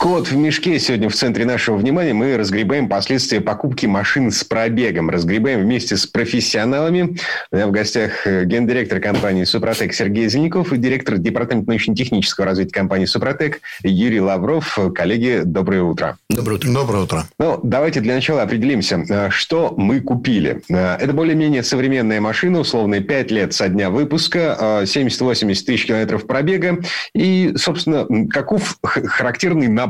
Кот в мешке сегодня в центре нашего внимания. Мы разгребаем последствия покупки машин с пробегом. Разгребаем вместе с профессионалами. У меня в гостях э, гендиректор компании «Супротек» Сергей Зеленяков и директор департамента научно-технического развития компании «Супротек» Юрий Лавров. Коллеги, доброе утро. Доброе утро. Доброе утро. Ну, давайте для начала определимся, э, что мы купили. Э, Это более-менее современная машина, условно, 5 лет со дня выпуска, 70-80 тысяч километров пробега. И, собственно, каков характерный набор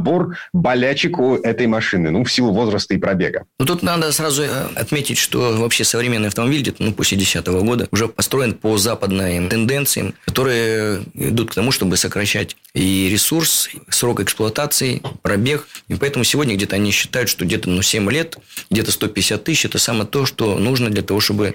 болячек у этой машины, ну, в силу возраста и пробега? Ну, тут надо сразу э, отметить, что вообще современный автомобиль, ну, после 2010 года, уже построен по западным тенденциям, которые идут к тому, чтобы сокращать и ресурс, срок эксплуатации, пробег. И поэтому сегодня где-то они считают, что где-то ну, 7 лет, где-то 150 тысяч – это самое то, что нужно для того, чтобы...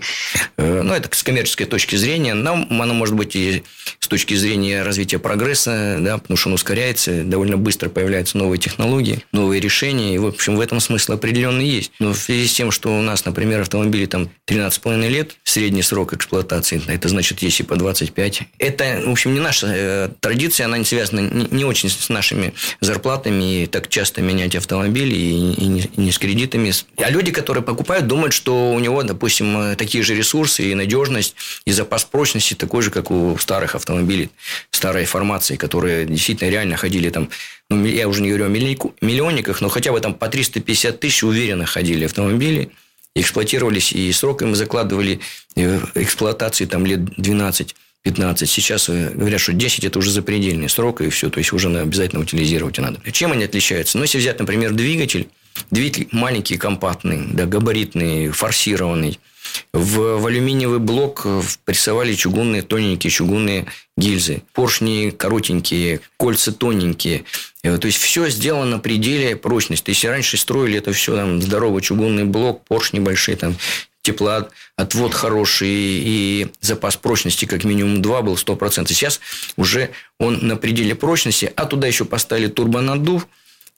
э, Ну, это с коммерческой точки зрения. Нам оно может быть и с точки зрения развития прогресса, да, потому что он ускоряется, довольно быстро появляются новые технологии, новые решения. И, в общем, в этом смысл определенный есть. Но в связи с тем, что у нас, например, автомобили там 13,5 лет, средний срок эксплуатации, это значит, есть и по 25. Это, в общем, не наша э, традиция, она не связана не, не очень с нашими зарплатами и так часто менять автомобили и, и не, и не с кредитами. А люди, которые покупают, думают, что у него, допустим, э, такие же ресурсы и надежность, и запас прочности такой же, как у старых автомобилей, старой формации, которые действительно реально ходили там ну, я уже не говорю о миллионниках, но хотя бы там по 350 тысяч уверенно ходили автомобили, эксплуатировались, и срок им закладывали э, эксплуатации там лет 12 15. Сейчас э, говорят, что 10 – это уже запредельный срок, и все, то есть уже обязательно утилизировать надо. Чем они отличаются? Ну, если взять, например, двигатель, двигатель маленький, компактный, да, габаритный, форсированный, в, в алюминиевый блок э, прессовали чугунные, тоненькие чугунные гильзы. Поршни коротенькие, кольца тоненькие. Э, То есть, все сделано на пределе прочности. Если раньше строили это все, там, здоровый чугунный блок, поршни большие, там, теплоотвод хороший и запас прочности как минимум 2 был 100%. Сейчас уже он на пределе прочности, а туда еще поставили турбонаддув,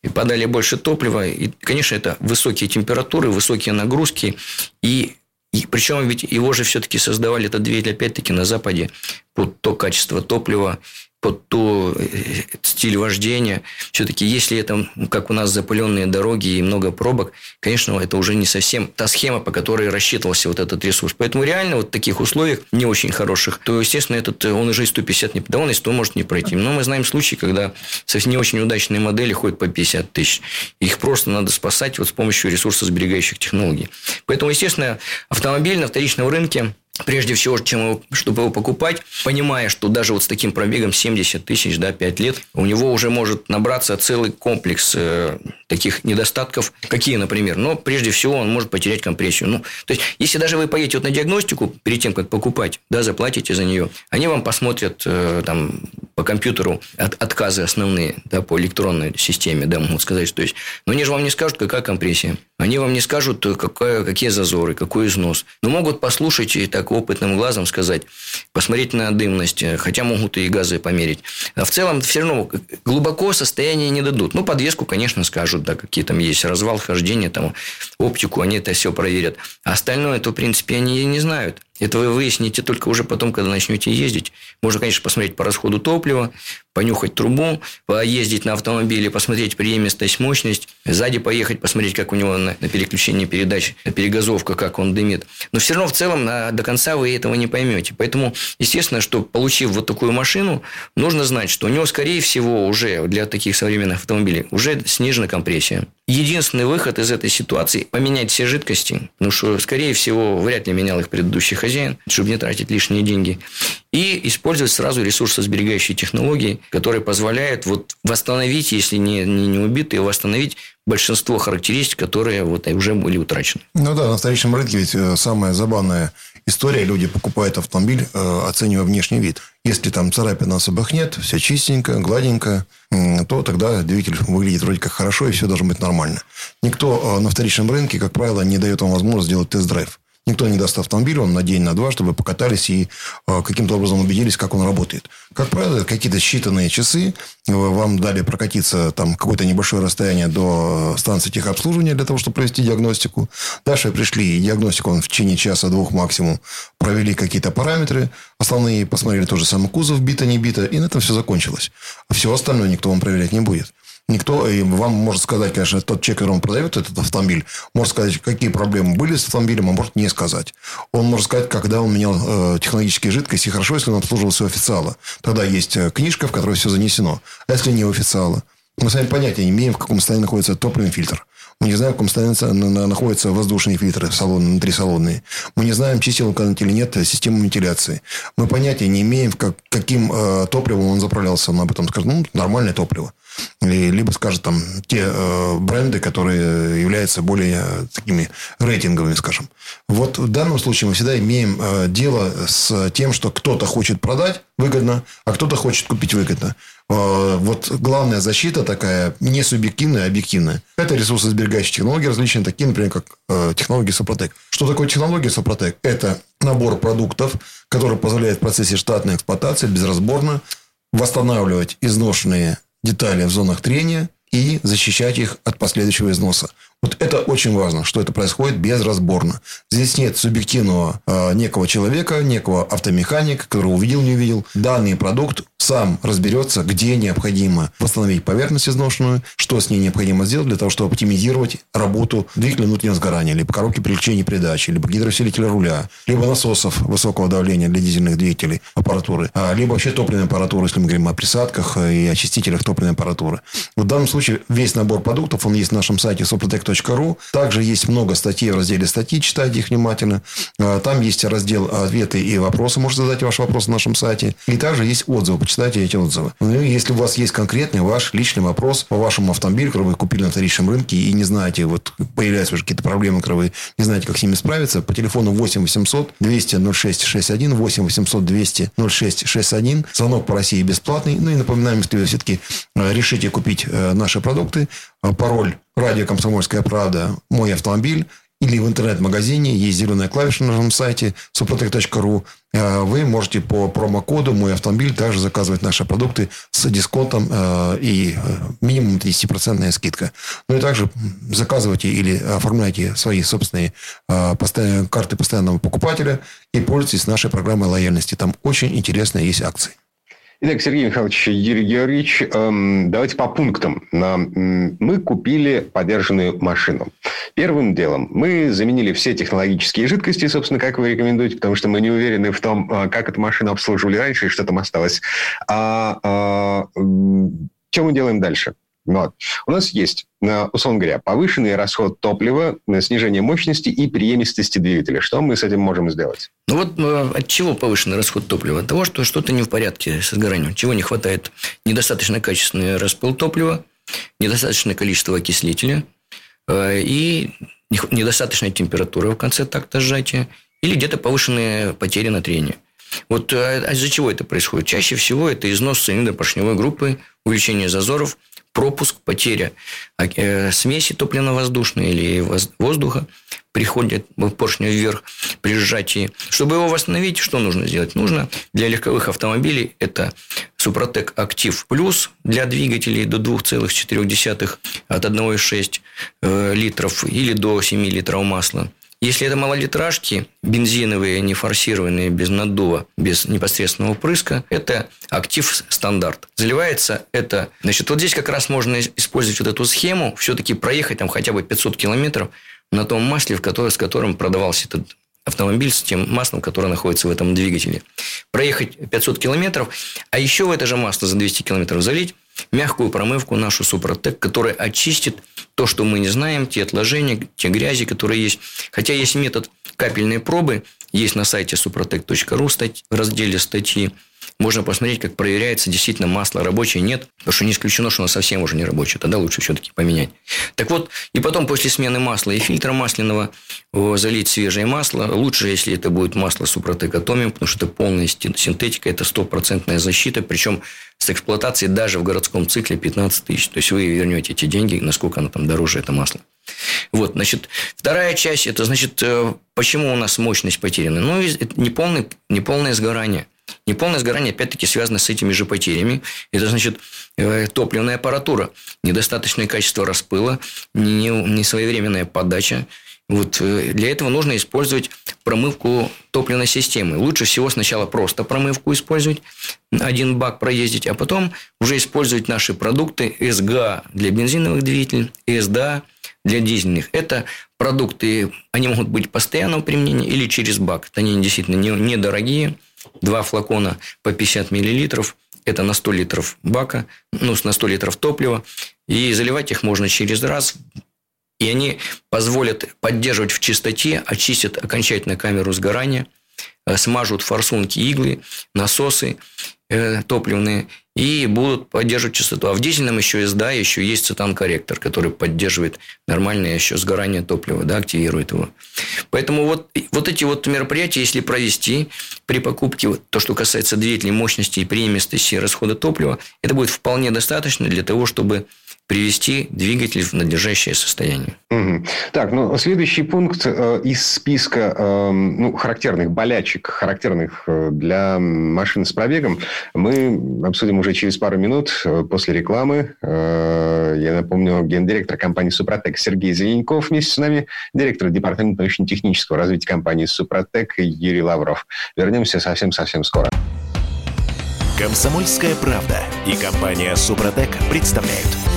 и подали больше топлива. И, конечно, это высокие температуры, высокие нагрузки. И, и причем ведь его же все-таки создавали этот двигатель, опять-таки, на Западе под то качество топлива, под то э, стиль вождения. Все-таки, если это, как у нас, запыленные дороги и много пробок, конечно, это уже не совсем та схема, по которой рассчитывался вот этот ресурс. Поэтому реально вот в таких условиях не очень хороших, то, естественно, этот, э, он уже и 150 не... Да он и 100 может не пройти. Но мы знаем случаи, когда совсем не очень удачные модели ходят по 50 тысяч. Их просто надо спасать вот с помощью ресурсосберегающих технологий. Поэтому, естественно, автомобиль на вторичном рынке Прежде всего, чем его, чтобы его покупать, понимая, что даже вот с таким пробегом 70 тысяч, да, 5 лет, у него уже может набраться целый комплекс э, таких недостатков. Какие, например? Но прежде всего он может потерять компрессию. Ну, то есть, если даже вы поедете вот на диагностику перед тем, как покупать, да, заплатите за нее, они вам посмотрят э, там по компьютеру от, отказы основные, да, по электронной системе, да, могут сказать, то есть, но они же вам не скажут, какая компрессия. Они вам не скажут, э, какая, какие зазоры, какой износ. Но могут послушать и так опытным глазом сказать, посмотреть на дымность, э, хотя могут и газы померить. А в целом все равно глубоко состояние не дадут. Ну, подвеску, конечно, скажут, да, какие там есть развал, хождение, там, оптику, они это все проверят. А остальное, это, в принципе, они и не знают. Это вы выясните только уже потом, когда начнете ездить. Можно, конечно, посмотреть по расходу топлива, понюхать трубу, поездить на автомобиле, посмотреть преемистость, мощность, сзади поехать, посмотреть, как у него на, на переключении передач, перегазовка, как он дымит. Но все равно в целом на- до конца вы этого не поймете. Поэтому, естественно, что получив вот такую машину, нужно знать, что у него, скорее всего, уже для таких современных автомобилей уже снижена компрессия. Единственный выход из этой ситуации – поменять все жидкости, потому что, скорее всего, вряд ли менял их предыдущий хозяин, чтобы не тратить лишние деньги. И использовать сразу ресурсосберегающие технологии, которые позволяют вот восстановить, если не, не, не убитые, восстановить большинство характеристик, которые вот уже были утрачены. Ну да, на вторичном рынке ведь э, самая забавная история. Люди покупают автомобиль, э, оценивая внешний вид. Если там царапин особых нет, все чистенько, гладенько, то тогда двигатель выглядит вроде как хорошо, и все должно быть нормально. Никто э, на вторичном рынке, как правило, не дает вам возможность сделать тест-драйв. Никто не даст автомобиль вам на день, на два, чтобы покатались и э, каким-то образом убедились, как он работает. Как правило, какие-то считанные часы э, вам дали прокатиться там какое-то небольшое расстояние до станции техобслуживания для того, чтобы провести диагностику. Дальше пришли и диагностику он в течение часа-двух максимум провели какие-то параметры. Основные посмотрели тоже самый кузов, бита, не бита. И на этом все закончилось. А все остальное никто вам проверять не будет. Никто и вам может сказать, конечно, тот человек, который продает этот автомобиль, может сказать, какие проблемы были с автомобилем, а может не сказать. Он может сказать, когда он менял э, технологические жидкости, хорошо, если он обслуживался у официала. Тогда есть э, книжка, в которой все занесено. А если не у официала? Мы сами понятия не имеем, в каком состоянии находится топливный фильтр. Мы не знаем, в каком состоянии находятся воздушные фильтры внутри салонные. Мы не знаем, чистил он или нет систему вентиляции. Мы понятия не имеем, как, каким э, топливом он заправлялся. Он об этом скажет, ну, нормальное топливо. И, либо скажет там те э, бренды, которые являются более такими рейтинговыми, скажем. Вот в данном случае мы всегда имеем э, дело с тем, что кто-то хочет продать выгодно, а кто-то хочет купить выгодно. Э, вот главная защита такая не субъективная, а объективная. Это ресурсосберегающие технологии различные, такие, например, как э, технологии Сопротек. Что такое технология Сопротек? Это набор продуктов, который позволяет в процессе штатной эксплуатации безразборно восстанавливать изношенные детали в зонах трения и защищать их от последующего износа. Вот это очень важно, что это происходит безразборно. Здесь нет субъективного э, некого человека, некого автомеханика, который увидел, не увидел. Данный продукт сам разберется, где необходимо восстановить поверхность изношенную, что с ней необходимо сделать для того, чтобы оптимизировать работу двигателя внутреннего сгорания, либо коробки привлечения передачи, либо гидроусилителя руля, либо насосов высокого давления для дизельных двигателей аппаратуры, а, либо вообще топливной аппаратуры, если мы говорим о присадках и очистителях топливной аппаратуры. В данном случае весь набор продуктов, он есть на нашем сайте Супротек Ру. Также есть много статей в разделе статьи, читайте их внимательно. А, там есть раздел ответы и вопросы, можете задать ваши вопросы на нашем сайте. И также есть отзывы, почитайте эти отзывы. Ну, если у вас есть конкретный ваш личный вопрос по вашему автомобилю, который вы купили на вторичном рынке и не знаете, вот появляются уже какие-то проблемы, которые вы не знаете, как с ними справиться, по телефону 8 800 200 06 61, 8 800 200 06 61. Звонок по России бесплатный. Ну и напоминаем, если вы все-таки э, решите купить э, наши продукты, пароль радио «Комсомольская правда» «Мой автомобиль» или в интернет-магазине есть зеленая клавиша на нашем сайте suprotec.ru. Э, вы можете по промокоду «Мой автомобиль» также заказывать наши продукты с дисконтом э, и э, минимум 30% скидка. Ну и также заказывайте или оформляйте свои собственные карты постоянного покупателя и пользуйтесь нашей программой лояльности. Там очень интересные есть акции. Итак, Сергей Михайлович, Юрий Георгиевич, эм, давайте по пунктам. Мы купили подержанную машину. Первым делом мы заменили все технологические жидкости, собственно, как вы рекомендуете, потому что мы не уверены в том, э, как эту машину обслуживали раньше и что там осталось. А, а что мы делаем дальше? Вот. У нас есть, э, условно говоря, повышенный расход топлива, э, снижение мощности и преемистости двигателя. Что мы с этим можем сделать? Ну вот э, от чего повышенный расход топлива? От того, что что-то не в порядке с сгоранием. Чего не хватает? Недостаточно качественный распыл топлива, недостаточное количество окислителя и недостаточная температура в конце такта сжатия или где-то повышенные потери на трение. Вот а из-за чего это происходит? Чаще всего это износ цилиндропоршневой группы, увеличение зазоров – пропуск, потеря э, смеси топливно-воздушной или воздуха приходит поршню вверх при сжатии. Чтобы его восстановить, что нужно сделать? Нужно для легковых автомобилей это Супротек Актив Плюс для двигателей до 2,4 от 1,6 э, литров или до 7 литров масла. Если это малолитражки, бензиновые, не форсированные, без наддува, без непосредственного прыска, это актив стандарт. Заливается это... Значит, вот здесь как раз можно использовать вот эту схему, все-таки проехать там хотя бы 500 километров на том масле, в котором, с которым продавался этот автомобиль с тем маслом, которое находится в этом двигателе. Проехать 500 километров, а еще в это же масло за 200 километров залить мягкую промывку нашу Супротек, которая очистит то, что мы не знаем, те отложения, те грязи, которые есть. Хотя есть метод капельной пробы, есть на сайте suprotec.ru в разделе статьи. Можно посмотреть, как проверяется, действительно масло рабочее, нет. Потому что не исключено, что оно совсем уже не рабочее. Тогда лучше все-таки поменять. Так вот, и потом после смены масла и фильтра масляного залить свежее масло. Лучше, если это будет масло Супротек Атомиум, потому что это полная синтетика, это стопроцентная защита. Причем с эксплуатацией даже в городском цикле 15 тысяч. То есть, вы вернете эти деньги, насколько оно там дороже, это масло. Вот, значит, вторая часть, это значит, э, почему у нас мощность потеряна? Ну, это неполное, неполное сгорание. Неполное сгорание, опять-таки, связано с этими же потерями. Это значит э, топливная аппаратура, недостаточное качество распыла, несвоевременная подача. Вот э, для этого нужно использовать промывку топливной системы. Лучше всего сначала просто промывку использовать, один бак проездить, а потом уже использовать наши продукты СГА для бензиновых двигателей, СДА для дизельных. Это продукты, они могут быть постоянного применения или через бак. Они действительно недорогие. Два флакона по 50 миллилитров. Это на 100 литров бака, ну, на 100 литров топлива. И заливать их можно через раз. И они позволят поддерживать в чистоте, очистят окончательно камеру сгорания, э, смажут форсунки иглы, насосы топливные и будут поддерживать частоту. А в дизельном еще СДА еще есть цитан-корректор, который поддерживает нормальное еще сгорание топлива, да, активирует его. Поэтому вот, вот эти вот мероприятия, если провести при покупке, вот, то, что касается двигателей мощности и преемистости расхода топлива, это будет вполне достаточно для того, чтобы привести двигатель в надлежащее состояние. Угу. Так, ну, следующий пункт э, из списка э, ну, характерных болячек, характерных э, для машин с пробегом, мы обсудим уже через пару минут э, после рекламы. Э, я напомню, гендиректор компании «Супротек» Сергей Зеленков вместе с нами, директор департамента научно-технического развития компании «Супротек» Юрий Лавров. Вернемся совсем-совсем скоро. Комсомольская правда и компания «Супротек» представляют –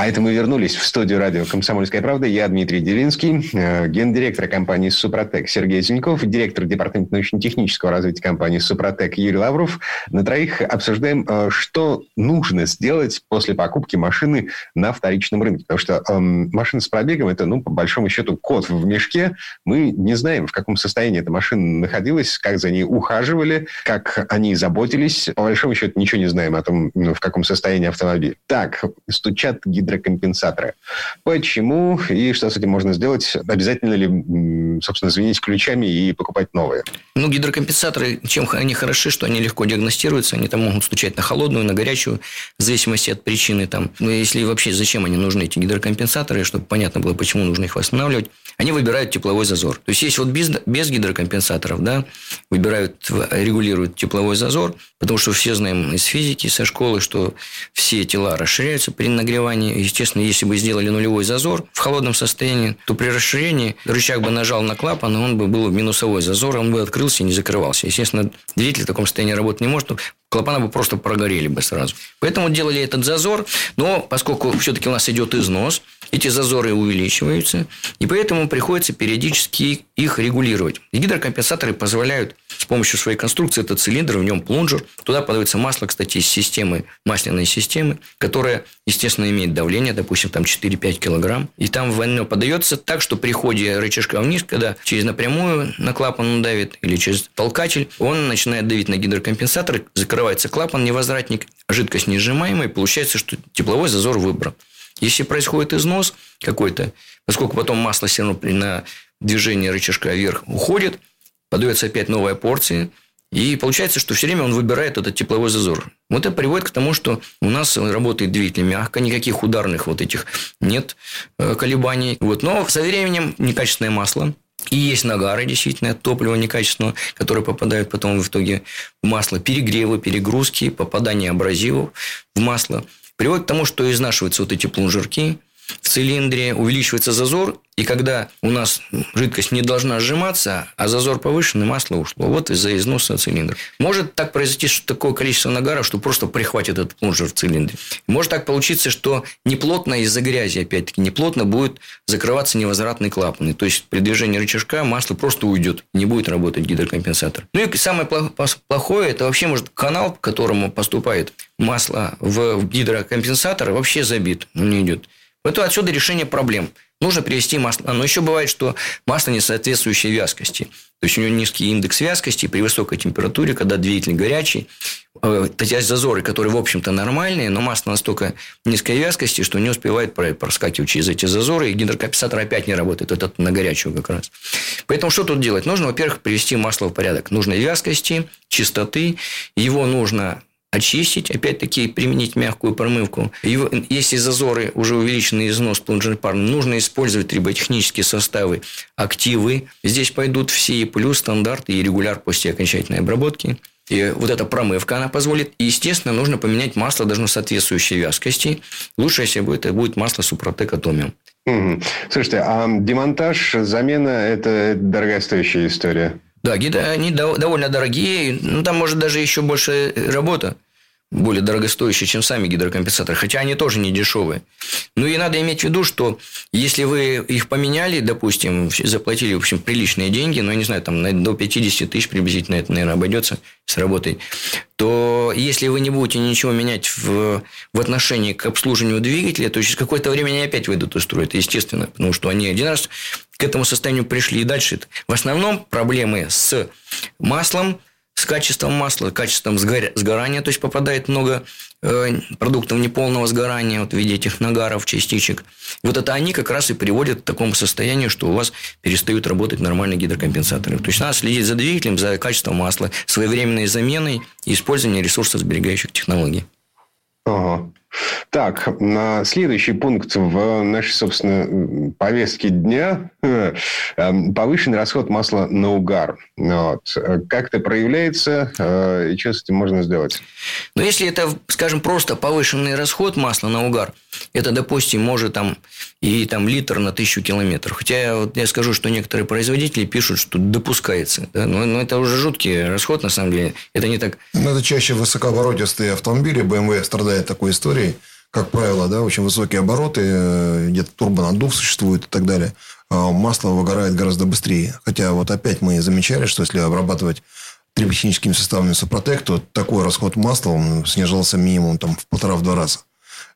А это мы вернулись в студию радио «Комсомольская правда». Я Дмитрий Делинский, э, гендиректор компании «Супротек» Сергей Зиньков, директор департамента научно-технического развития компании «Супротек» Юрий Лавров. На троих обсуждаем, э, что нужно сделать после покупки машины на вторичном рынке. Потому что эм, машина с пробегом – это, ну, по большому счету, кот в мешке. Мы не знаем, в каком состоянии эта машина находилась, как за ней ухаживали, как они заботились. По большому счету, ничего не знаем о том, ну, в каком состоянии автомобиль. Так, стучат гидрокомпенсаторы. Почему и что с этим можно сделать? Обязательно ли, собственно, звенить ключами и покупать новые? Ну, гидрокомпенсаторы, чем они хороши, что они легко диагностируются, они там могут стучать на холодную, на горячую, в зависимости от причины. Там. Ну, если вообще зачем они нужны, эти гидрокомпенсаторы, чтобы понятно было, почему нужно их восстанавливать, они выбирают тепловой зазор. То есть, есть вот без, без гидрокомпенсаторов, да, выбирают, регулируют тепловой зазор, потому что все знаем из физики, со школы, что все тела расширяются при нагревании. Естественно, если бы сделали нулевой зазор в холодном состоянии, то при расширении рычаг бы нажал на клапан, и он бы был минусовой зазор, он бы открылся и не закрывался. Естественно, двигатель в таком состоянии работать не может, клапана бы просто прогорели бы сразу. Поэтому делали этот зазор, но поскольку все-таки у нас идет износ, эти зазоры увеличиваются, и поэтому приходится периодически их регулировать. Гидрокомпенсаторы позволяют с помощью своей конструкции, это цилиндр, в нем плунжер, туда подается масло, кстати, из системы, масляной системы, которая, естественно, имеет давление, допустим, там 4-5 килограмм, и там в оно подается так, что при ходе рычажка вниз, когда через напрямую на клапан он давит или через толкатель, он начинает давить на гидрокомпенсатор, закрывается клапан, невозвратник, жидкость не сжимаемая, и получается, что тепловой зазор выбран. Если происходит износ какой-то, поскольку потом масло все равно на движении рычажка вверх уходит, подается опять новая порция, и получается, что все время он выбирает этот тепловой зазор. Вот это приводит к тому, что у нас работает двигатель мягко, никаких ударных вот этих нет э, колебаний. Вот. Но со временем некачественное масло, и есть нагары, действительно, от топлива некачественного, которые попадают потом в итоге в масло. Перегревы, перегрузки, попадание абразивов в масло – приводит к тому, что изнашиваются вот эти плунжерки цилиндре, увеличивается зазор, и когда у нас жидкость не должна сжиматься, а зазор повышенный, масло ушло. Вот из-за износа цилиндра. Может так произойти, что такое количество нагара, что просто прихватит этот плунжер в цилиндре. Может так получиться, что неплотно из-за грязи, опять-таки, неплотно будет закрываться невозвратный клапан. То есть, при движении рычажка масло просто уйдет. Не будет работать гидрокомпенсатор. Ну и самое плохое, это вообще может канал, к которому поступает масло в гидрокомпенсатор, вообще забит. Не идет. Это отсюда решение проблем нужно привести масло. Но еще бывает, что масло не соответствующей вязкости. То есть, у него низкий индекс вязкости при высокой температуре, когда двигатель горячий. Э, эти зазоры, которые, в общем-то, нормальные, но масло настолько низкой вязкости, что не успевает проскакивать через эти зазоры, и гидрокомпенсатор опять не работает. Это на горячую как раз. Поэтому что тут делать? Нужно, во-первых, привести масло в порядок. Нужно вязкости, чистоты. Его нужно очистить, опять-таки применить мягкую промывку. Если зазоры уже увеличенный износ пар, нужно использовать триботехнические составы, активы. Здесь пойдут все, плюс стандарты и регуляр после окончательной обработки. И вот эта промывка, она позволит. И, естественно, нужно поменять масло, должно соответствующей вязкости. Лучше всего это будет масло Супротек Атомиум. Угу. Слушайте, а демонтаж, замена – это дорогостоящая история? Да, гиды, они довольно дорогие. Ну, там может даже еще больше работа более дорогостоящие, чем сами гидрокомпенсаторы, хотя они тоже не дешевые. Ну и надо иметь в виду, что если вы их поменяли, допустим, заплатили, в общем, приличные деньги, ну, я не знаю, там до 50 тысяч приблизительно это, наверное, обойдется с работой, то если вы не будете ничего менять в, в отношении к обслуживанию двигателя, то через какое-то время они опять выйдут из строя. Это естественно, потому что они один раз к этому состоянию пришли и дальше. В основном проблемы с маслом, с качеством масла, качеством сгорания, то есть попадает много э, продуктов неполного сгорания вот в виде этих нагаров, частичек. Вот это они как раз и приводят к такому состоянию, что у вас перестают работать нормальные гидрокомпенсаторы. То есть надо следить за двигателем, за качеством масла, своевременной заменой и использованием ресурсосберегающих технологий. Ага. Так, на следующий пункт в нашей, собственно, повестке дня эм, – повышенный расход масла на угар. Вот. Как это проявляется э, и что с этим можно сделать? Ну, если это, скажем, просто повышенный расход масла на угар, это, допустим, может там и там литр на тысячу километров. Хотя вот я скажу, что некоторые производители пишут, что допускается. Да? Но, но это уже жуткий расход, на самом деле. Это не так... Но это чаще высокооборотистые автомобили. BMW страдает такой историей как правило, да, очень высокие обороты, э, где-то турбонаддув существует и так далее. А масло выгорает гораздо быстрее. Хотя вот опять мы замечали, что если обрабатывать триботехническими составами Супротек, то такой расход масла он снижался минимум там, в полтора-два раза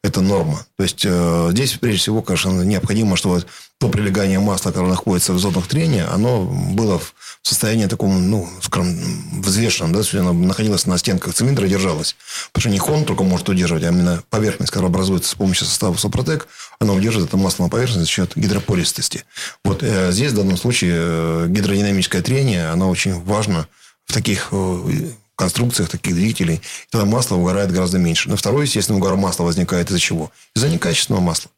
это норма. То есть, э, здесь, прежде всего, конечно, необходимо, чтобы то прилегание масла, которое находится в зонах трения, оно было в состоянии таком, ну, скажем, взвешенном, да, оно находилось на стенках цилиндра держалось. Потому что не хон только может удерживать, а именно поверхность, которая образуется с помощью состава Супротек, она удерживает это масло на поверхности за счет гидропористости. Вот э, здесь, в данном случае, э, гидродинамическое трение, оно очень важно в таких э, конструкциях таких двигателей, тогда масло угорает гораздо меньше. Но второй, естественно, угор масла возникает из-за чего? Из-за некачественного масла.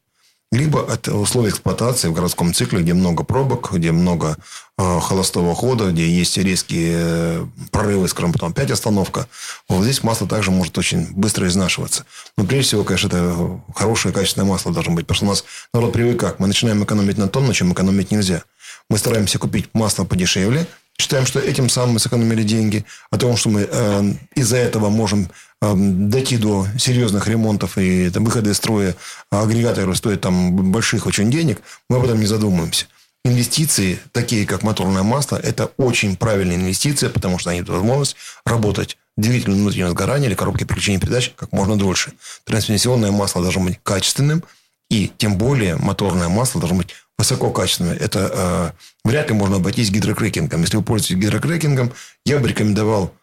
Либо от условий эксплуатации в городском цикле, где много пробок, где много э, холостого хода, где есть резкие э, прорывы, скажем, потом опять остановка. Вот здесь масло также может очень быстро изнашиваться. Но прежде всего, конечно, это хорошее качественное масло должно быть. Потому что у нас народ привык как? Мы начинаем экономить на том, на чем экономить нельзя. Мы стараемся купить масло подешевле, Считаем, что этим самым мы сэкономили деньги. О том, что мы э, из-за этого можем э, дойти до серьезных ремонтов и там, выхода из строя агрегата, который стоит там больших очень денег, мы об этом не задумываемся. Инвестиции, такие как моторное масло, это очень правильные инвестиции, потому что они дают возможность работать двигателю внутреннего сгорания или коробке переключения передач как можно дольше. Трансмиссионное масло должно быть качественным, и тем более моторное масло должно быть высококачественное. Это э, вряд ли можно обойтись гидрокрекингом. Если вы пользуетесь гидрокрекингом, я бы рекомендовал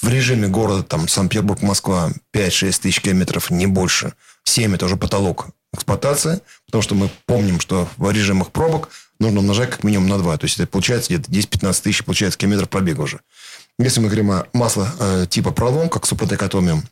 в режиме города, там, Санкт-Петербург, Москва, 5-6 тысяч километров, не больше. 7 – это уже потолок эксплуатации, потому что мы помним, что в режимах пробок нужно умножать как минимум на 2. То есть, это получается где-то 10-15 тысяч, получается, километров пробега уже. Если мы говорим о масло э, типа пролом, как Атомиум,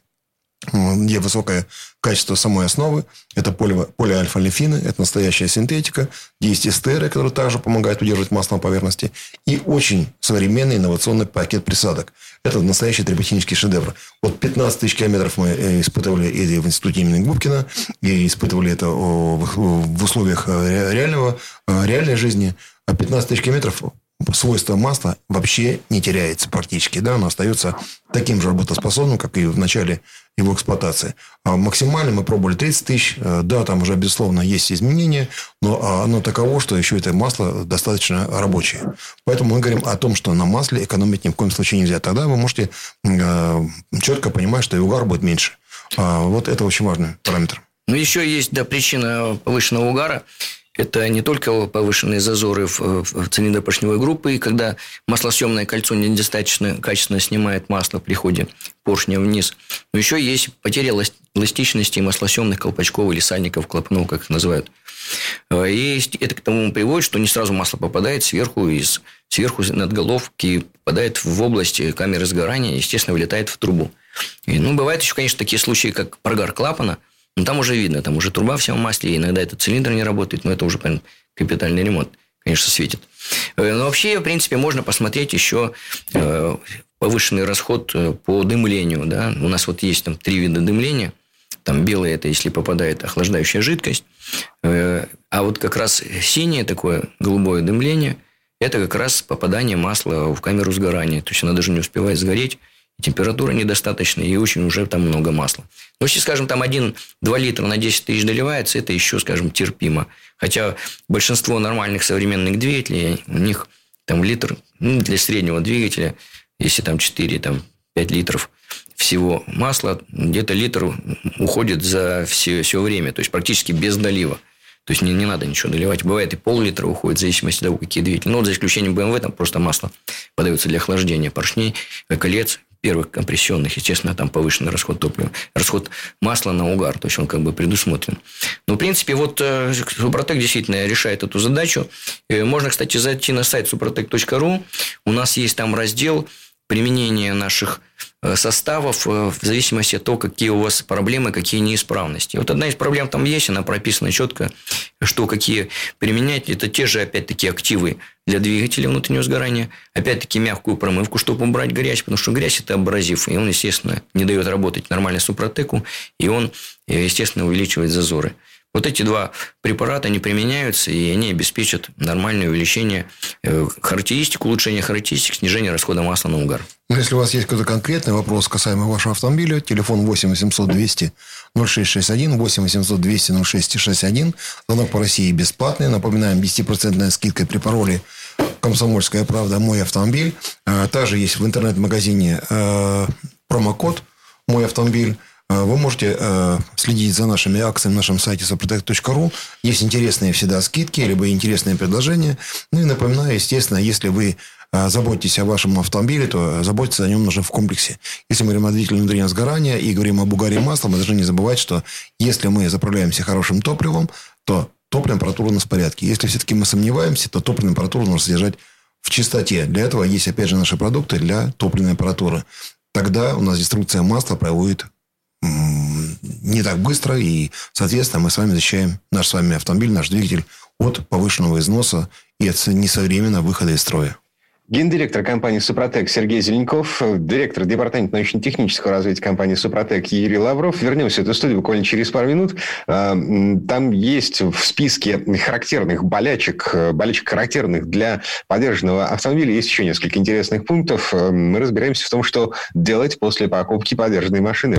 где высокое качество самой основы. Это поле, полиальфа-лефины, это настоящая синтетика. Есть эстеры, которые также помогают удерживать масло на поверхности. И очень современный инновационный пакет присадок. Это настоящий триботехнический шедевр. Вот 15 тысяч километров мы э, испытывали это в институте имени Губкина. И испытывали это в условиях э, реального, э, реальной жизни. А 15 тысяч километров свойство масла вообще не теряется практически. Да? Оно остается таким же работоспособным, как и в начале его эксплуатации. А максимально мы пробовали 30 тысяч. Э, да, там уже, безусловно, есть изменения, но оно таково, что еще это масло достаточно рабочее. Поэтому мы говорим о том, что на масле экономить ни в коем случае нельзя. Тогда вы можете э, четко понимать, что и угар будет меньше. А вот это очень важный параметр. Ну, еще есть да, причина повышенного угара. Это не только повышенные зазоры в, в цилиндропоршневой группы, и когда маслосъемное кольцо недостаточно качественно снимает масло при ходе поршня вниз, но еще есть потеря эластичности маслосъемных колпачков или сальников клапанов, как их называют. Э, и это к тому приводит, что не сразу масло попадает сверху, из, сверху над головки попадает в область камеры сгорания, естественно, вылетает в трубу. И, ну, бывают еще, конечно, такие случаи, как прогар клапана. Но там уже видно, там уже труба вся в масле, и иногда этот цилиндр не работает, но это уже прям капитальный ремонт, конечно, светит. Э, но вообще, в принципе, можно посмотреть еще э, повышенный расход э, по дымлению. Да? У нас вот есть там три вида дымления. Там белое – это если попадает охлаждающая жидкость. А вот как раз синее такое голубое дымление – это как раз попадание масла в камеру сгорания. То есть, она даже не успевает сгореть, температура недостаточная, и очень уже там много масла. Но если, скажем, там 1-2 литра на 10 тысяч доливается, это еще, скажем, терпимо. Хотя большинство нормальных современных двигателей, у них там литр, ну, для среднего двигателя, если там 4, там 5 литров всего масла, где-то литр уходит за все, все время, то есть практически без долива. То есть не, не надо ничего доливать. Бывает и пол-литра уходит, в зависимости от того, какие двигатели. Но ну, за исключением BMW, там просто масло подается для охлаждения поршней, колец, первых компрессионных, естественно, там повышенный расход топлива, расход масла на угар, то есть он как бы предусмотрен. Но, в принципе, вот э, Супротек действительно решает эту задачу. Э, можно, кстати, зайти на сайт suprotec.ru. У нас есть там раздел применения наших составов э, в зависимости от того, какие у вас проблемы, какие неисправности. Вот одна из проблем там есть, она прописана четко, что какие применять. Это те же, опять-таки, активы для двигателя внутреннего сгорания. Опять-таки, мягкую промывку, чтобы убрать грязь, потому что грязь – это абразив, и он, естественно, не дает работать нормально супротеку, и он, э, естественно, увеличивает зазоры. Вот эти два препарата, они применяются, и они обеспечат нормальное увеличение э, характеристик, улучшение характеристик, снижение расхода масла на угар. Ну, если у вас есть какой-то конкретный вопрос касаемо вашего автомобиля, телефон 8 800 200 0661, 8 800 200 0661, звонок по России бесплатный. Напоминаем, 10% скидка при пароле «Комсомольская правда. Мой автомобиль». А, также есть в интернет-магазине э, промокод «Мой автомобиль». А, вы можете э, следить за нашими акциями на нашем сайте soprotec.ru. Есть интересные всегда скидки, либо интересные предложения. Ну и напоминаю, естественно, если вы э, заботитесь о вашем автомобиле, то заботиться о нем нужно в комплексе. Если мы говорим о двигателе внутреннего сгорания и говорим об угаре масла, мы должны не забывать, что если мы заправляемся хорошим топливом, то топливная температура у нас в порядке. Если все-таки мы сомневаемся, то топливную температуру нужно содержать в чистоте. Для этого есть, опять же, наши продукты для топливной аппаратуры. Тогда у нас деструкция масла проводит не так быстро, и, соответственно, мы с вами защищаем наш с вами автомобиль, наш двигатель от повышенного износа и от несовременного выхода из строя. Гендиректор компании «Супротек» Сергей Зеленков, директор департамента научно-технического развития компании «Супротек» Юрий Лавров. Вернемся в эту студию буквально через пару минут. А, там есть в списке характерных болячек, болячек характерных для поддержанного автомобиля, есть еще несколько интересных пунктов. Мы разбираемся в том, что делать после покупки поддержанной машины.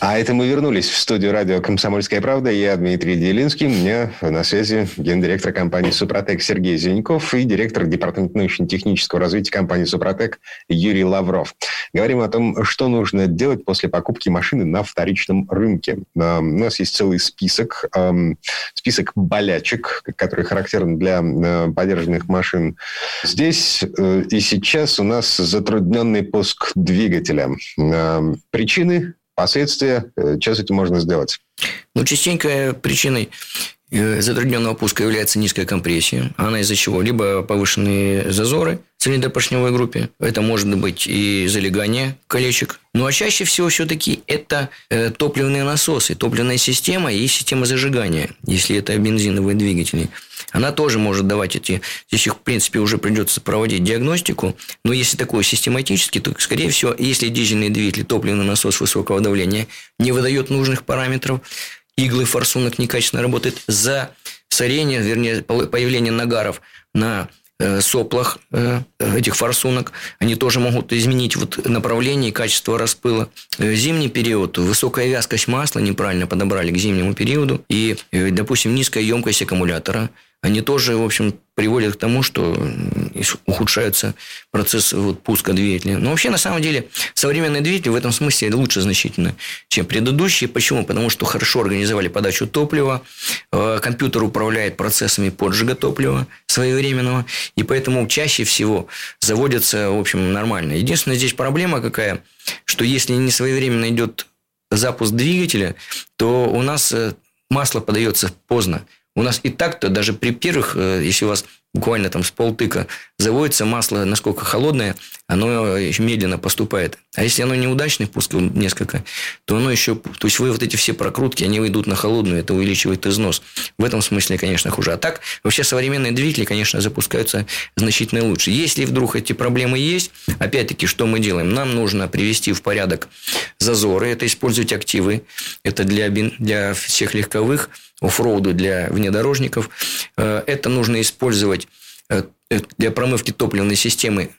А это мы вернулись в студию радио «Комсомольская правда». Я Дмитрий Делинский. У меня на связи гендиректор компании «Супротек» Сергей Зеленков и директор департамента научно-технического развития компании «Супротек» Юрий Лавров. Говорим о том, что нужно делать после покупки машины на вторичном рынке. А, у нас есть целый список, список болячек, которые характерны для а, поддержанных машин. Здесь э, и сейчас у нас затрудненный пуск двигателя. А, причины последствия. Э, что с этим можно сделать? Ну, частенько причиной э, затрудненного пуска является низкая компрессия. Она из-за чего? Либо повышенные зазоры в цилиндропоршневой группе. Это может быть и залегание колечек. Ну, а чаще всего все-таки это э, топливные насосы, топливная система и система зажигания, если это бензиновые двигатели. Она тоже может давать эти... Здесь их, в принципе, уже придется проводить диагностику. Но если такое систематически, то, скорее всего, если дизельный двигатель, топливный насос высокого давления не выдает нужных параметров, иглы форсунок некачественно работает, за сорение, вернее, появление нагаров на э, соплах э, этих форсунок. Они тоже могут изменить вот направление и качество распыла. Э, зимний период, высокая вязкость масла неправильно подобрали к зимнему периоду. И, допустим, низкая емкость аккумулятора – они тоже, в общем, приводят к тому, что ухудшается процесс вот, пуска двигателя. Но вообще, на самом деле, современные двигатели в этом смысле лучше значительно, чем предыдущие. Почему? Потому что хорошо организовали подачу топлива, э, компьютер управляет процессами поджига топлива своевременного, и поэтому чаще всего заводятся, в общем, нормально. Единственная здесь проблема какая, что если не своевременно идет запуск двигателя, то у нас э, масло подается поздно У нас и так-то даже при первых, э, если у вас буквально там с полтыка заводится масло, насколько холодное, оно медленно поступает. А если оно неудачный впуск, несколько, то оно еще... То есть, вы вот эти все прокрутки, они идут на холодную, это увеличивает износ. В этом смысле, конечно, хуже. А так, вообще современные двигатели, конечно, запускаются значительно лучше. Если вдруг эти проблемы есть, опять-таки, что мы делаем? Нам нужно привести в порядок зазоры, это использовать активы, это для, для всех легковых, оффроуду для внедорожников. Э, это нужно использовать для промывки топливной системы.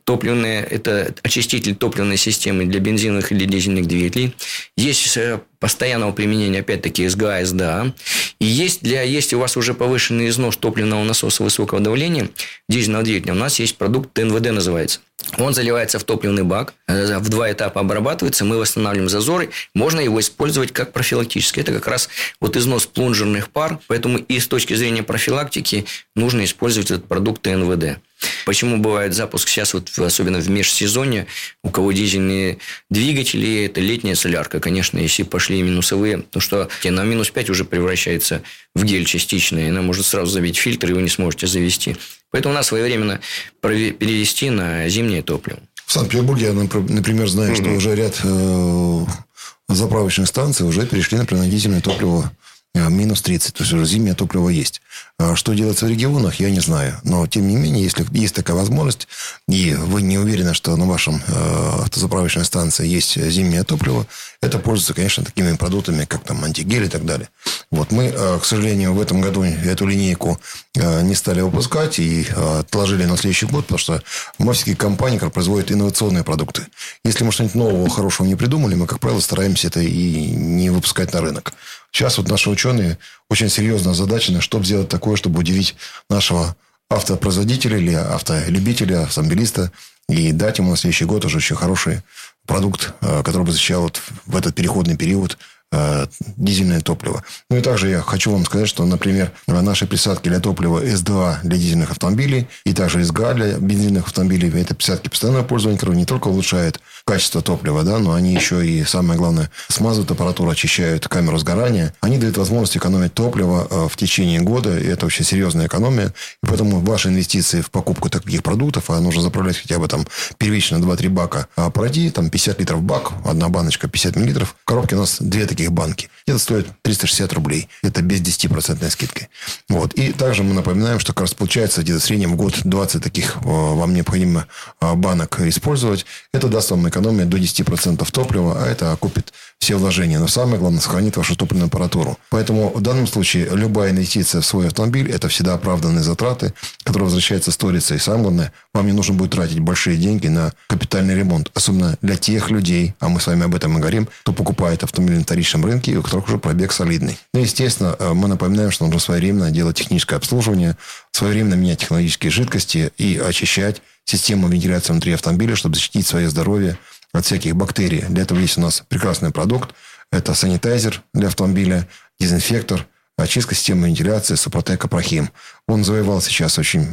Э, топливная, это очиститель топливной системы для бензиновых или дизельных двигателей. Есть постоянного применения, опять-таки, СГА, СДА. И есть для, если у вас уже повышенный износ топливного насоса высокого давления, дизельного двигателя, у нас есть продукт ТНВД называется. Он заливается в топливный бак, э, в два этапа обрабатывается, мы восстанавливаем зазоры. Можно его использовать как профилактически. Это как раз вот износ плунжерных пар. Поэтому и с точки зрения профилактики нужно использовать этот продукт ТНВД. Почему бывает запуск сейчас, вот особенно в межсезонье, у кого дизельные двигатели, это летняя солярка, конечно, если пошли минусовые, то что на минус 5 уже превращается в гель частичный, и она может сразу забить фильтр, и вы не сможете завести. Поэтому надо своевременно перевести на зимнее топливо. В Санкт-Петербурге я, например, знаю, mm-hmm. что уже ряд э, заправочных станций уже перешли на дизельное топливо Э, минус 30. То есть уже зимнее топливо есть. А что делается в регионах, я не знаю. Но, тем не менее, если есть такая возможность, и вы не уверены, что на вашем э, автозаправочной станции есть зимнее топливо, это пользуется, конечно, такими продуктами, как там антигель и так далее. Вот мы, э, к сожалению, в этом году эту линейку э, не стали выпускать и э, отложили на следующий год, потому что компания, которая производит инновационные продукты. Если мы что-нибудь нового, хорошего не придумали, мы, как правило, стараемся это и не выпускать на рынок. Сейчас вот наши ученые очень серьезно озадачены, чтобы сделать такое, чтобы удивить нашего автопроизводителя или автолюбителя, автомобилиста, и дать ему на следующий год уже очень хороший продукт, э, который бы защищал вот в этот переходный период Э, дизельное топливо. Ну и также я хочу вам сказать, что, например, наши присадки для топлива СДА для дизельных автомобилей и также СГА для бензинных автомобилей, это присадки постоянного пользования, которые не только улучшают качество топлива, да, но они еще и, самое главное, смазывают аппаратуру, очищают камеру сгорания. Они дают возможность экономить топливо э, в течение года, и это очень серьезная экономия. И поэтому ваши инвестиции в покупку таких продуктов, а нужно заправлять хотя бы там первично 2-3 бака, а пройти там 50 литров бак, одна баночка 50 миллилитров, в коробке у нас две таких банки. Это стоит 360 рублей. Это без 10% скидки. Вот. И также мы напоминаем, что как раз получается где-то в среднем в год 20 таких э, вам необходимо э, банок использовать. Это даст вам экономию до 10% топлива, а это окупит все вложения. Но самое главное, сохранит вашу топливную аппаратуру. Поэтому в данном случае любая инвестиция в свой автомобиль – это всегда оправданные затраты, которые возвращаются сторицей. И самое главное, вам не нужно будет тратить большие деньги на капитальный ремонт. Особенно для тех людей, а мы с вами об этом и говорим, кто покупает автомобиль на вторичном рынке, у которых уже пробег солидный. Ну, естественно, э, мы напоминаем, что нужно своевременно делать техническое обслуживание, своевременно менять технологические жидкости и очищать систему вентиляции внутри автомобиля, чтобы защитить свое здоровье от всяких бактерий. Для этого есть у нас прекрасный продукт. Это санитайзер для автомобиля, дезинфектор, очистка системы вентиляции Супротек Апрахим. Он завоевал сейчас очень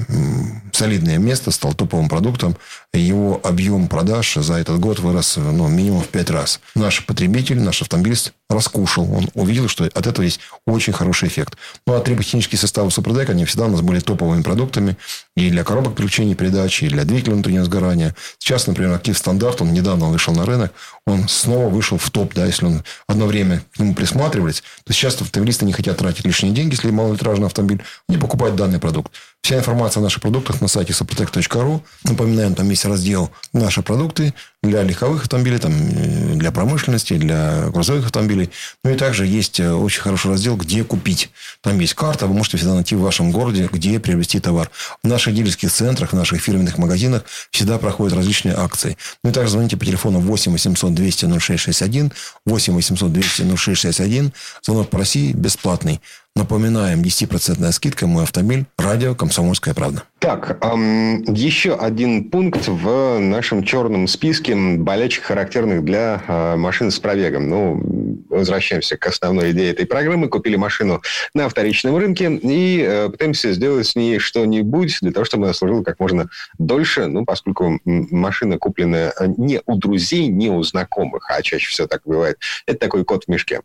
солидное место, стал топовым продуктом. Его объем продаж за этот год вырос ну, минимум в пять раз. Наш потребитель, наш автомобилист раскушал. Он увидел, что от этого есть очень хороший эффект. Ну, а триботехнические составы Супротек, они всегда у нас были топовыми продуктами. И для коробок переключения передачи, и для двигателя внутреннего сгорания. Сейчас, например, Актив Стандарт, он недавно вышел на рынок, он снова вышел в топ. Да, если он одно время к нему присматривались, то сейчас автомобилисты не хотят тратить лишние деньги, если малолитражный автомобиль. Они покупают данный продукт. Вся информация о наших продуктах на сайте suprotec.ru. Напоминаем, там есть раздел «Наши продукты» для легковых автомобилей, там, э, для промышленности, для грузовых автомобилей. Ну и также есть э, очень хороший раздел «Где купить». Там есть карта, вы можете всегда найти в вашем городе, где приобрести товар. В наших дилерских центрах, в наших фирменных магазинах всегда проходят различные акции. Ну и также звоните по телефону 8 800 200 0661, 8 800 200 0661. Звонок по России бесплатный. Напоминаем, 10% скидка «Мой автомобиль», радио «Комсомольская правда». Так, эм, еще один пункт в нашем черном списке болячек, характерных для э, машин с пробегом. Ну, возвращаемся к основной идее этой программы. Купили машину на вторичном рынке и э, пытаемся сделать с ней что-нибудь для того, чтобы она служила как можно дольше, ну, поскольку машина купленная не у друзей, не у знакомых, а чаще всего так бывает. Это такой кот в мешке.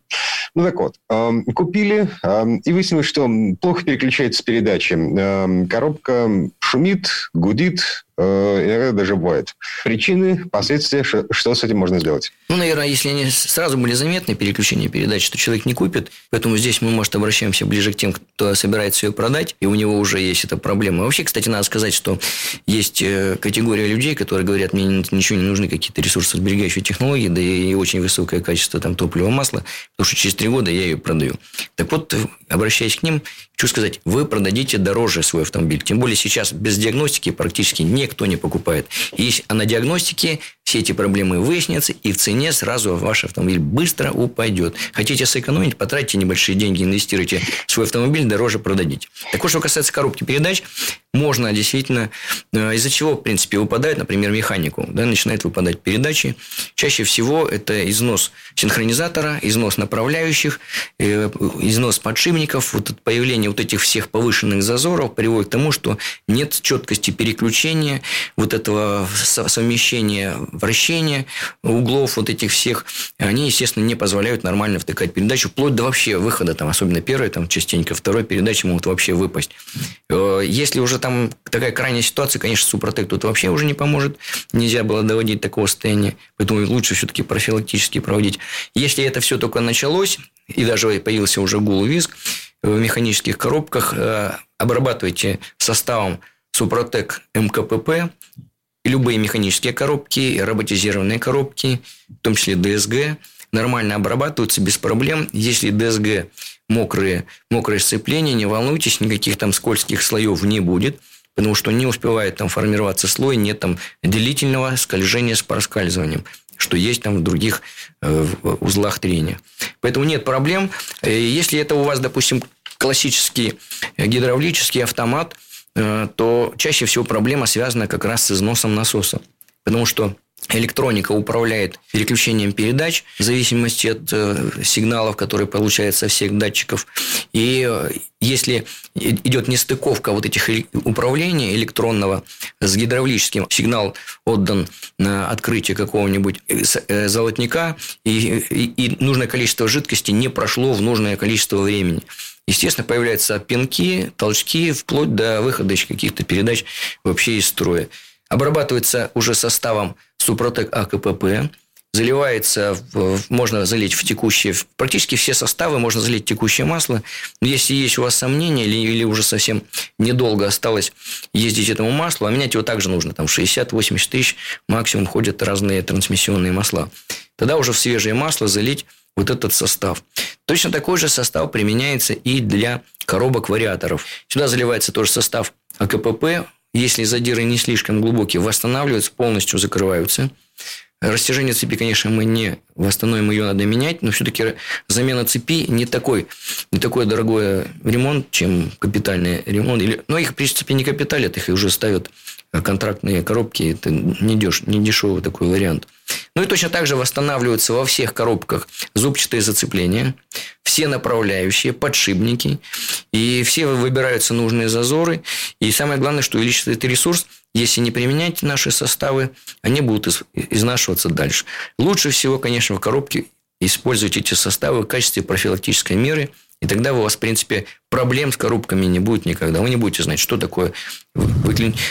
Ну так вот, э, купили, э, и выяснилось, что плохо переключается передачи. Э, коробка шумит, гудит, Э, иногда даже бывает. Причины, последствия, что с этим можно сделать? Ну, наверное, если они сразу были заметны, переключение передач, то человек не купит. Поэтому здесь мы, может, обращаемся ближе к тем, кто собирается ее продать, и у него уже есть эта проблема. Вообще, кстати, надо сказать, что есть э, категория людей, которые говорят, мне ничего не нужны какие-то ресурсосберегающие технологии, да и очень высокое качество там, топлива масла, потому что через три года я ее продаю. Так вот, обращаясь к ним, хочу сказать, вы продадите дороже свой автомобиль. Тем более сейчас без диагностики практически никто не покупает. И а на диагностике все эти проблемы выяснятся, и в цене сразу ваш автомобиль быстро упадет. Хотите сэкономить, потратьте небольшие деньги, инвестируйте в свой автомобиль, дороже продадите. Так вот, что касается коробки передач, можно действительно, э, из-за чего, в принципе, выпадает, например, механику, да, начинает выпадать передачи. Чаще всего это износ синхронизатора, износ направляющих, э, износ подшипников. Вот появление вот этих всех повышенных зазоров приводит к тому, что нет четкости переключения, вот этого совмещения вращения углов вот этих всех. Они, естественно, не позволяют нормально втыкать передачу, вплоть до вообще выхода, там, особенно первой, там, частенько второй передачи могут вообще выпасть. Э, если уже там такая крайняя ситуация, конечно, Супротек тут вообще уже не поможет. Нельзя было доводить такого состояния. Поэтому лучше все-таки профилактически проводить. Если это все только началось, и даже появился уже гул визг, в механических коробках э, обрабатывайте составом Супротек МКПП, любые механические коробки, роботизированные коробки, в том числе ДСГ, нормально обрабатываются без проблем. Если ДСГ мокрые, мокрое сцепление, не волнуйтесь, никаких там скользких слоев не будет, потому что не успевает там формироваться слой, нет там длительного скольжения с проскальзыванием что есть там в других э, узлах трения. Поэтому нет проблем. Э, если это у вас, допустим, классический гидравлический автомат, э, то чаще всего проблема связана как раз с износом насоса. Потому что электроника управляет переключением передач в зависимости от э, сигналов, которые получают со всех датчиков. И э, если идет нестыковка вот этих управления электронного с гидравлическим, сигнал отдан на открытие какого-нибудь э, золотника, и, и, и нужное количество жидкости не прошло в нужное количество времени. Естественно, появляются пинки, толчки, вплоть до выхода каких-то передач вообще из строя. Обрабатывается уже составом Супротек АКПП, заливается, можно залить в текущие, практически все составы можно залить в текущее масло. Но если есть у вас сомнения или, или уже совсем недолго осталось ездить этому маслу, а менять его также нужно, там 60-80 тысяч максимум ходят разные трансмиссионные масла. Тогда уже в свежее масло залить вот этот состав. Точно такой же состав применяется и для коробок вариаторов. Сюда заливается тоже состав АКПП, если задиры не слишком глубокие, восстанавливаются, полностью закрываются. Растяжение цепи, конечно, мы не восстановим, ее надо менять, но все-таки замена цепи не такой, не такой дорогой ремонт, чем капитальный ремонт. Или, но их, в принципе, не капиталят, их уже ставят контрактные коробки. Это не, деш, не дешевый такой вариант. Ну и точно так же восстанавливаются во всех коробках зубчатые зацепления, все направляющие, подшипники, и все выбираются нужные зазоры. И самое главное, что увеличится этот ресурс, если не применять наши составы, они будут изнашиваться дальше. Лучше всего, конечно, в коробке использовать эти составы в качестве профилактической меры, и тогда у вас, в принципе, проблем с коробками не будет никогда. Вы не будете знать, что такое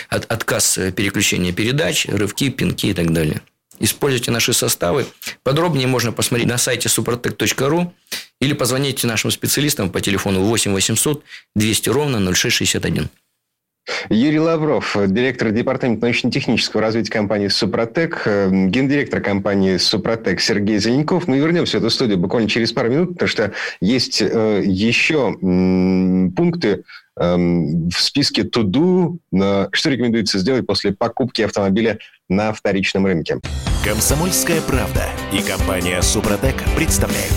отказ переключения передач, рывки, пинки и так далее используйте наши составы. Подробнее можно посмотреть на сайте suprotec.ru или позвоните нашим специалистам по телефону 8 800 200 ровно 0661. Юрий Лавров, директор департамента научно-технического развития компании «Супротек», гендиректор компании «Супротек» Сергей Зеленков. Мы вернемся в эту студию буквально через пару минут, потому что есть э, еще пункты эм, в списке «Туду», что рекомендуется сделать после покупки автомобиля на вторичном рынке. Комсомольская правда и компания «Супротек» представляют.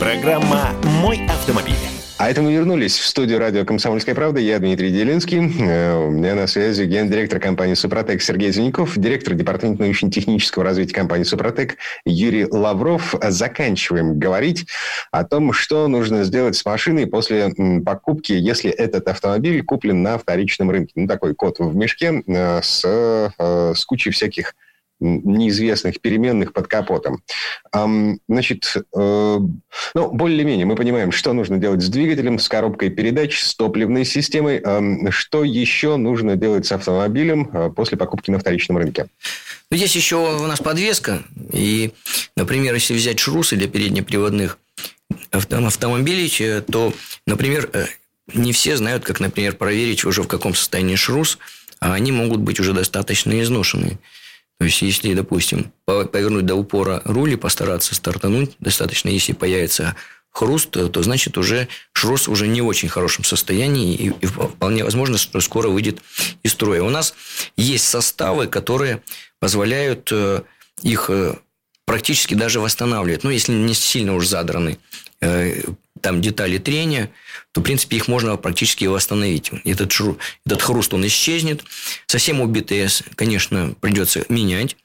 Программа «Мой автомобиль». А это мы вернулись в студию радио «Комсомольская правда». Я Дмитрий Делинский. Э, у меня на связи гендиректор компании «Супротек» Сергей Зеленков, директор департамента научно-технического развития компании «Супротек» Юрий Лавров. Заканчиваем говорить о том, что нужно сделать с машиной после покупки, если этот автомобиль куплен на вторичном рынке. Ну, такой кот в мешке э, с, э, с кучей всяких неизвестных переменных под капотом. Значит, э, ну, более-менее мы понимаем, что нужно делать с двигателем, с коробкой передач, с топливной системой. Что еще нужно делать с автомобилем э, после покупки на вторичном рынке? Ну, есть еще у нас подвеска. И, например, если взять шрусы для переднеприводных автомобилей, э, то, например, не все знают, как, например, проверить уже в каком состоянии шрус, а они могут быть уже достаточно изношенные. То есть, если, допустим, повернуть до упора руль и постараться стартануть, достаточно, если появится хруст, то значит уже шрус уже не в очень хорошем состоянии и, и вполне возможно, что скоро выйдет из строя. У нас есть составы, которые позволяют э, их э, практически даже восстанавливать. Ну, если не сильно уж задраны э, там детали трения, то, в принципе, их можно практически восстановить. Этот, шру, этот хруст, он исчезнет. Совсем убитые, конечно, придется менять.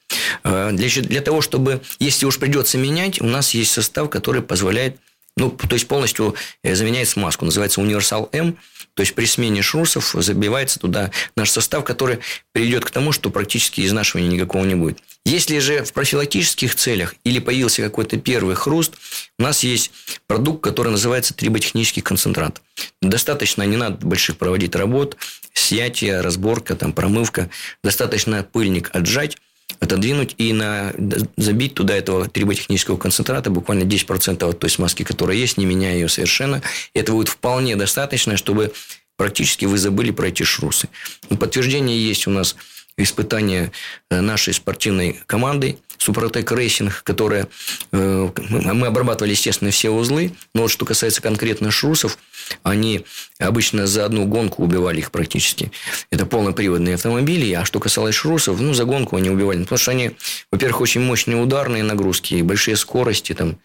А, для, для того, чтобы, если уж придется менять, у нас есть состав, который позволяет ну, то есть полностью э, заменяет смазку. Называется универсал М. То есть при смене шрусов забивается туда наш состав, который приведет к тому, что практически изнашивания никакого не будет. Если же в профилактических целях или появился какой-то первый хруст, у нас есть продукт, который называется триботехнический концентрат. Достаточно, не надо больших проводить работ, снятие, разборка, там, промывка. Достаточно пыльник отжать, отодвинуть и на, забить туда этого триботехнического концентрата буквально 10% от той смазки, которая есть, не меняя ее совершенно. Это будет вполне достаточно, чтобы практически вы забыли про эти шрусы. Подтверждение есть у нас испытания э, нашей спортивной командой Супротек Рейсинг, которая... Э, мы обрабатывали, естественно, все узлы, но вот что касается конкретно шрусов, они обычно за одну гонку убивали их практически. Это полноприводные автомобили. А что касалось шрусов, ну, за гонку они убивали. Потому что они, во-первых, очень мощные ударные нагрузки, большие скорости, там,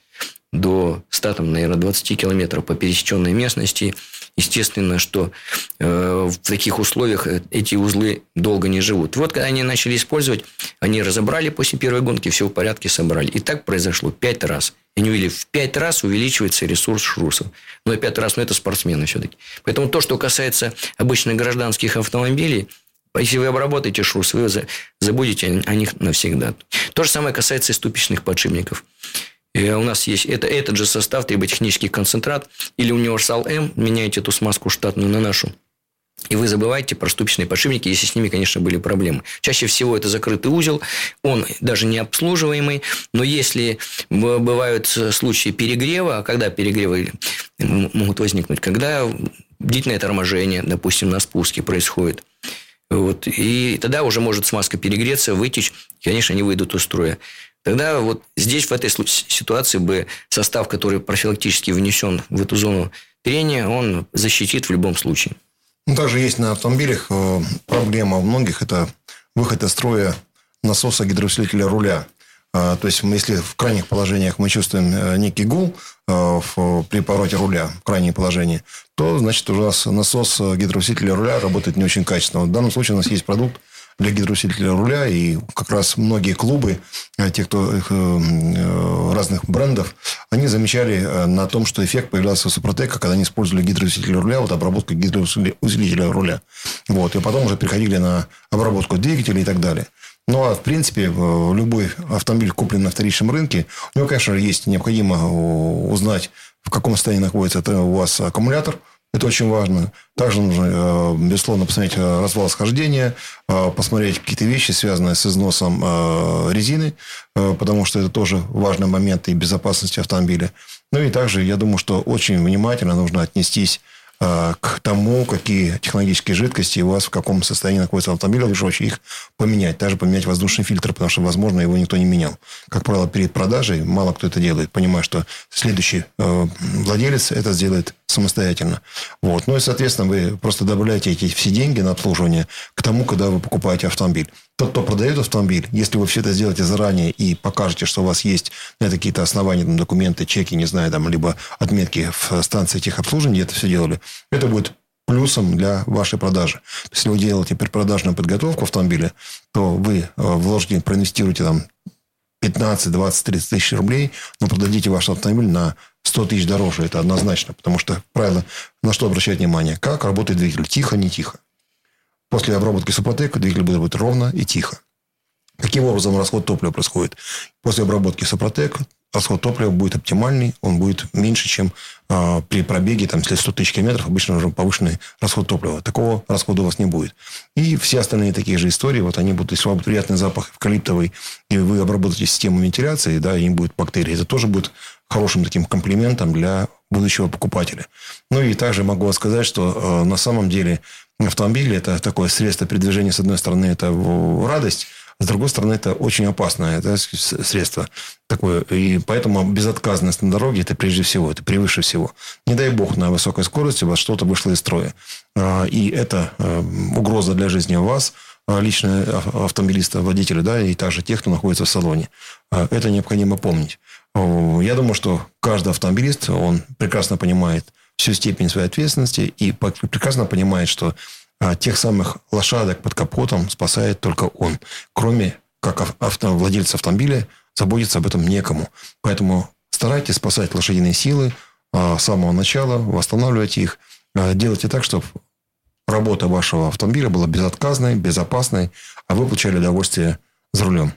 до 100, там, наверное, 20 километров по пересеченной местности. Естественно, что э, в таких условиях э, эти узлы долго не живут. Вот когда они начали использовать, они разобрали после первой гонки, все в порядке собрали. И так произошло пять раз. Они увидели, в пять раз увеличивается ресурс шрусов. Но ну, пять раз, но это спортсмены все-таки. Поэтому то, что касается обычных гражданских автомобилей, если вы обработаете шрус, вы забудете о них навсегда. То же самое касается и ступичных подшипников. И у нас есть это, этот же состав, триботехнический концентрат или универсал М. Меняете эту смазку штатную на нашу. И вы забываете про ступичные подшипники, если с ними, конечно, были проблемы. Чаще всего это закрытый узел, он даже не обслуживаемый, но если бывают случаи перегрева, когда перегревы могут возникнуть, когда длительное торможение, допустим, на спуске происходит, вот, и тогда уже может смазка перегреться, вытечь, конечно, они выйдут из строя. Тогда вот здесь, в этой ситуации бы состав, который профилактически внесен в эту зону трения, он защитит в любом случае. Ну, также есть на автомобилях э, проблема у многих – это выход из строя насоса гидроусилителя руля. А, то есть, если в крайних положениях мы чувствуем э, некий гул э, при повороте руля, в крайнем положении, то, значит, у нас насос гидроусилителя руля работает не очень качественно. В данном случае у нас есть продукт, для гидроусилителя руля. И как раз многие клубы, э, те, кто э, э, разных брендов, они замечали на том, что эффект появлялся у Супротека, когда они использовали гидроусилитель руля, вот обработку гидроусилителя руля. Вот, и потом уже переходили на обработку двигателя и так далее. Ну, а в принципе, любой автомобиль, купленный на вторичном рынке, у него, конечно, есть необходимо узнать, в каком состоянии находится у вас аккумулятор – это очень важно. Также нужно, э, безусловно, посмотреть э, развал схождения, э, посмотреть какие-то вещи, связанные с износом резины, потому что это тоже важный момент и безопасности автомобиля. Ну и также, я думаю, что очень внимательно нужно отнестись к тому, какие технологические жидкости у вас в каком состоянии находится автомобиль, лучше очень их поменять. Даже поменять воздушный фильтр, потому что, возможно, его никто не менял. Как правило, перед продажей мало кто это делает, понимая, что следующий э, владелец это сделает самостоятельно. Вот. Ну и, соответственно, вы просто добавляете эти все деньги на обслуживание к тому, когда вы покупаете автомобиль. Тот, кто продает автомобиль, если вы все это сделаете заранее и покажете, что у вас есть на это какие-то основания, там, документы, чеки, не знаю, там, либо отметки в станции техобслуживания, это все делали, это будет плюсом для вашей продажи. Если вы делаете предпродажную подготовку автомобиля, то вы э, вложите, проинвестируете там 15, 20, 30 тысяч рублей, но продадите ваш автомобиль на 100 тысяч дороже. Это однозначно. Потому что, правило, на что обращать внимание? Как работает двигатель? Тихо, не тихо. После обработки Супротек двигатель будет работать ровно и тихо. Каким образом расход топлива происходит? После обработки Супротек расход топлива будет оптимальный, он будет меньше, чем э, при пробеге, там, если 100 тысяч километров, обычно уже повышенный расход топлива. Такого расхода у вас не будет. И все остальные такие же истории, вот они будут, если у вас приятный запах эвкалиптовый, и вы обработаете систему вентиляции, да, и им будет бактерии, это тоже будет хорошим таким комплиментом для будущего покупателя. Ну и также могу сказать, что э, на самом деле автомобиль это такое средство передвижения, с одной стороны, это радость, с другой стороны, это очень опасное да, средство такое. И поэтому безотказность на дороге – это прежде всего, это превыше всего. Не дай бог на высокой скорости у вас что-то вышло из строя. А, и это э, угроза для жизни вас, а, лично автомобилиста, водителя, да, и также тех, кто находится в салоне. А, это необходимо помнить. Я думаю, что каждый автомобилист, он прекрасно понимает всю степень своей ответственности и прекрасно понимает, что а тех самых лошадок под капотом спасает только он. Кроме как авто, владельца автомобиля заботиться об этом некому. Поэтому старайтесь спасать лошадиные силы а, с самого начала, восстанавливать их. А, делайте так, чтобы работа вашего автомобиля была безотказной, безопасной, а вы получали удовольствие за рулем.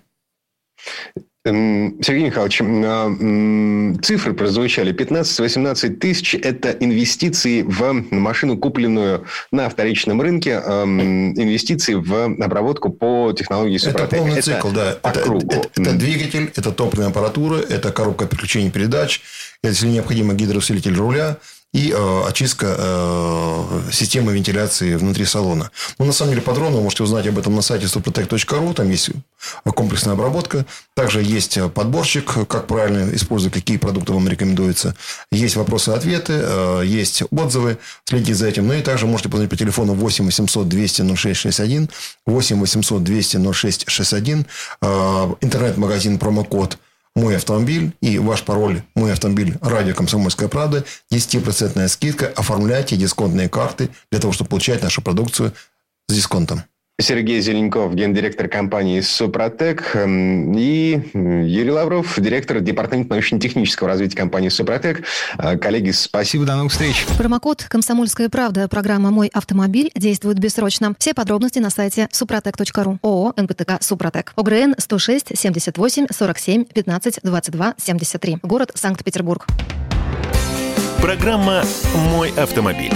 Сергей Михайлович, а, цифры прозвучали. 15-18 тысяч – это инвестиции в машину, купленную на вторичном рынке, инвестиции в обработку по технологии Супротек. Это полный это цикл, да. По это, кругу. Это, это, это двигатель, это топливная аппаратура, это коробка переключения передач, если необходимо гидроусилитель руля – и э, очистка э, системы вентиляции внутри салона. Ну, на самом деле, подробно вы можете узнать об этом на сайте suprotec.ru. Там есть комплексная обработка. Также есть подборщик, как правильно использовать, какие продукты вам рекомендуются. Есть вопросы-ответы, э, есть отзывы. Следите за этим. Ну, и также можете позвонить по телефону 8 800 200 0661, 8 800 200 0661, э, интернет-магазин промокод – мой автомобиль и ваш пароль «Мой автомобиль» радио «Комсомольская правда» 10% скидка. Оформляйте дисконтные карты для того, чтобы получать нашу продукцию с дисконтом. Сергей Зеленков, гендиректор компании «Супротек», эм, и Юрий Лавров, директор департамента научно-технического развития компании «Супротек». Э, коллеги, спасибо, до новых встреч. Промокод «Комсомольская правда» программа «Мой автомобиль» действует бессрочно. Все подробности на сайте супротек.ру. ООО «НПТК Супротек». ОГРН 106 78 47 15 22 73. Город Санкт-Петербург. Программа «Мой автомобиль».